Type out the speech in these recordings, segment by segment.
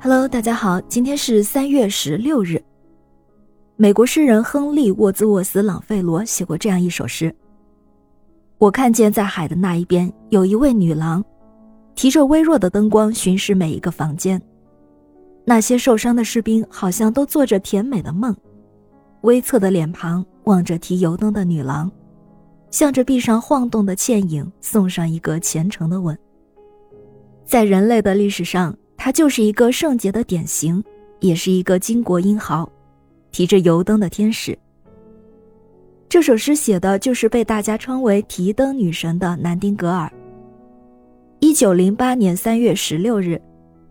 Hello，大家好，今天是三月十六日。美国诗人亨利·沃兹沃斯·朗费罗写过这样一首诗：“我看见在海的那一边有一位女郎，提着微弱的灯光巡视每一个房间。那些受伤的士兵好像都做着甜美的梦，微侧的脸庞望着提油灯的女郎，向着壁上晃动的倩影送上一个虔诚的吻。在人类的历史上。”他就是一个圣洁的典型，也是一个巾帼英豪，提着油灯的天使。这首诗写的就是被大家称为“提灯女神”的南丁格尔。一九零八年三月十六日，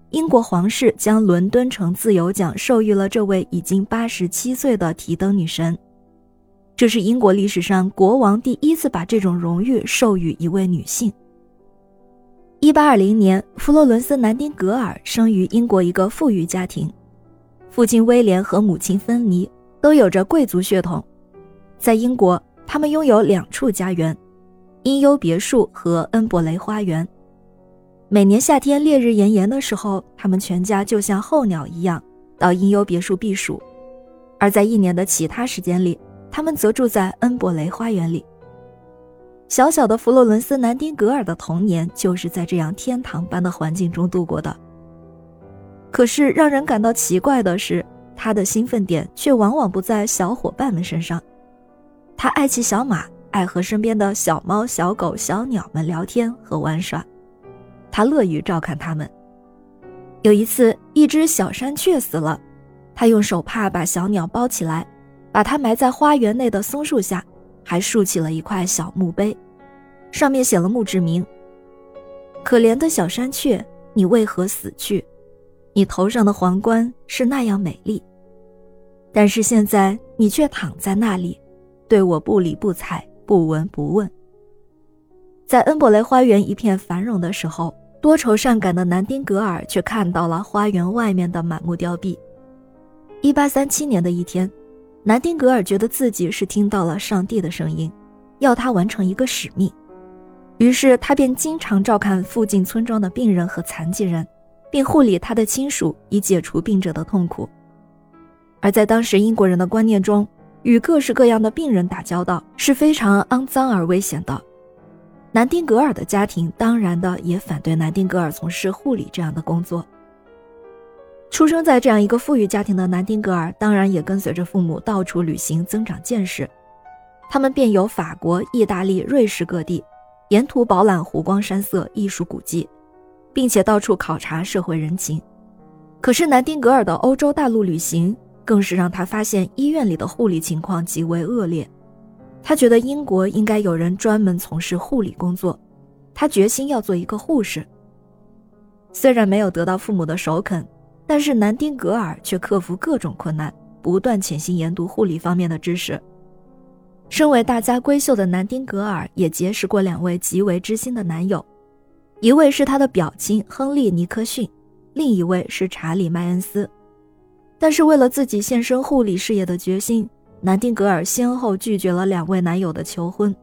英国皇室将伦敦城自由奖授予了这位已经八十七岁的提灯女神。这是英国历史上国王第一次把这种荣誉授予一位女性。一八二零年，弗洛伦斯·南丁格尔生于英国一个富裕家庭，父亲威廉和母亲芬妮都有着贵族血统。在英国，他们拥有两处家园：英优别墅和恩伯雷花园。每年夏天烈日炎炎的时候，他们全家就像候鸟一样到英优别墅避暑；而在一年的其他时间里，他们则住在恩伯雷花园里。小小的弗洛伦斯·南丁格尔的童年就是在这样天堂般的环境中度过的。可是，让人感到奇怪的是，他的兴奋点却往往不在小伙伴们身上。他爱骑小马，爱和身边的小猫、小狗、小鸟们聊天和玩耍，他乐于照看它们。有一次，一只小山雀死了，他用手帕把小鸟包起来，把它埋在花园内的松树下。还竖起了一块小墓碑，上面写了墓志铭：“可怜的小山雀，你为何死去？你头上的皇冠是那样美丽，但是现在你却躺在那里，对我不理不睬，不闻不问。”在恩伯雷花园一片繁荣的时候，多愁善感的南丁格尔却看到了花园外面的满目凋敝。一八三七年的一天。南丁格尔觉得自己是听到了上帝的声音，要他完成一个使命，于是他便经常照看附近村庄的病人和残疾人，并护理他的亲属，以解除病者的痛苦。而在当时英国人的观念中，与各式各样的病人打交道是非常肮脏而危险的。南丁格尔的家庭当然的也反对南丁格尔从事护理这样的工作。出生在这样一个富裕家庭的南丁格尔，当然也跟随着父母到处旅行，增长见识。他们遍游法国、意大利、瑞士各地，沿途饱览湖光山色、艺术古迹，并且到处考察社会人情。可是南丁格尔的欧洲大陆旅行，更是让他发现医院里的护理情况极为恶劣。他觉得英国应该有人专门从事护理工作，他决心要做一个护士。虽然没有得到父母的首肯。但是南丁格尔却克服各种困难，不断潜心研读护理方面的知识。身为大家闺秀的南丁格尔也结识过两位极为知心的男友，一位是他的表亲亨利·尼克逊，另一位是查理·麦恩斯。但是为了自己献身护理事业的决心，南丁格尔先后拒绝了两位男友的求婚，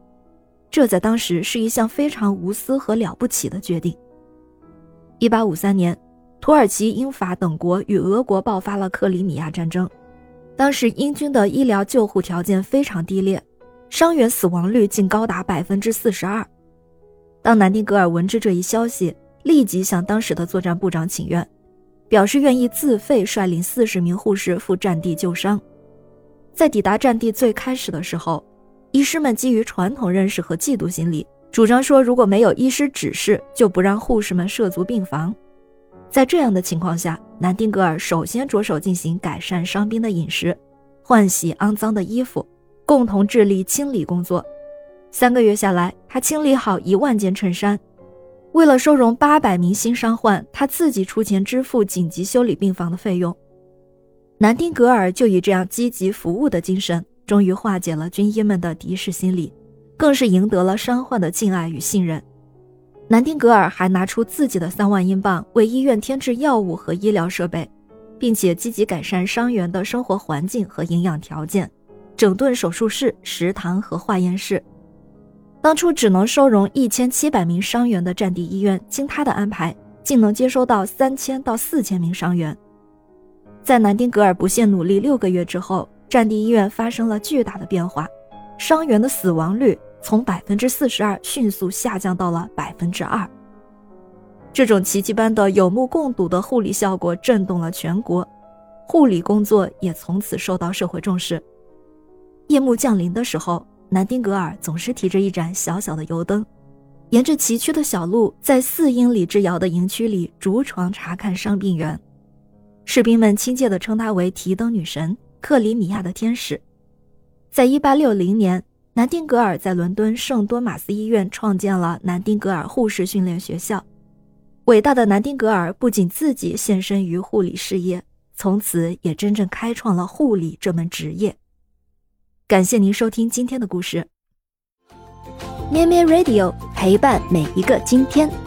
这在当时是一项非常无私和了不起的决定。一八五三年。土耳其、英法等国与俄国爆发了克里米亚战争，当时英军的医疗救护条件非常低劣，伤员死亡率竟高达百分之四十二。当南丁格尔闻知这一消息，立即向当时的作战部长请愿，表示愿意自费率领四十名护士赴战地救伤。在抵达战地最开始的时候，医师们基于传统认识和嫉妒心理，主张说如果没有医师指示，就不让护士们涉足病房。在这样的情况下，南丁格尔首先着手进行改善伤兵的饮食，换洗肮脏的衣服，共同致力清理工作。三个月下来，他清理好一万件衬衫。为了收容八百名新伤患，他自己出钱支付紧急修理病房的费用。南丁格尔就以这样积极服务的精神，终于化解了军医们的敌视心理，更是赢得了伤患的敬爱与信任。南丁格尔还拿出自己的三万英镑为医院添置药物和医疗设备，并且积极改善伤员的生活环境和营养条件，整顿手术室、食堂和化验室。当初只能收容一千七百名伤员的战地医院，经他的安排，竟能接收到三千到四千名伤员。在南丁格尔不懈努力六个月之后，战地医院发生了巨大的变化，伤员的死亡率从百分之四十二迅速下降到了百分之二。这种奇迹般的有目共睹的护理效果震动了全国，护理工作也从此受到社会重视。夜幕降临的时候，南丁格尔总是提着一盏小小的油灯，沿着崎岖的小路，在四英里之遥的营区里逐床查看伤病员。士兵们亲切地称她为“提灯女神”、“克里米亚的天使”。在1860年，南丁格尔在伦敦圣多马斯医院创建了南丁格尔护士训练学校。伟大的南丁格尔不仅自己献身于护理事业，从此也真正开创了护理这门职业。感谢您收听今天的故事，咩咩 Radio 陪伴每一个今天。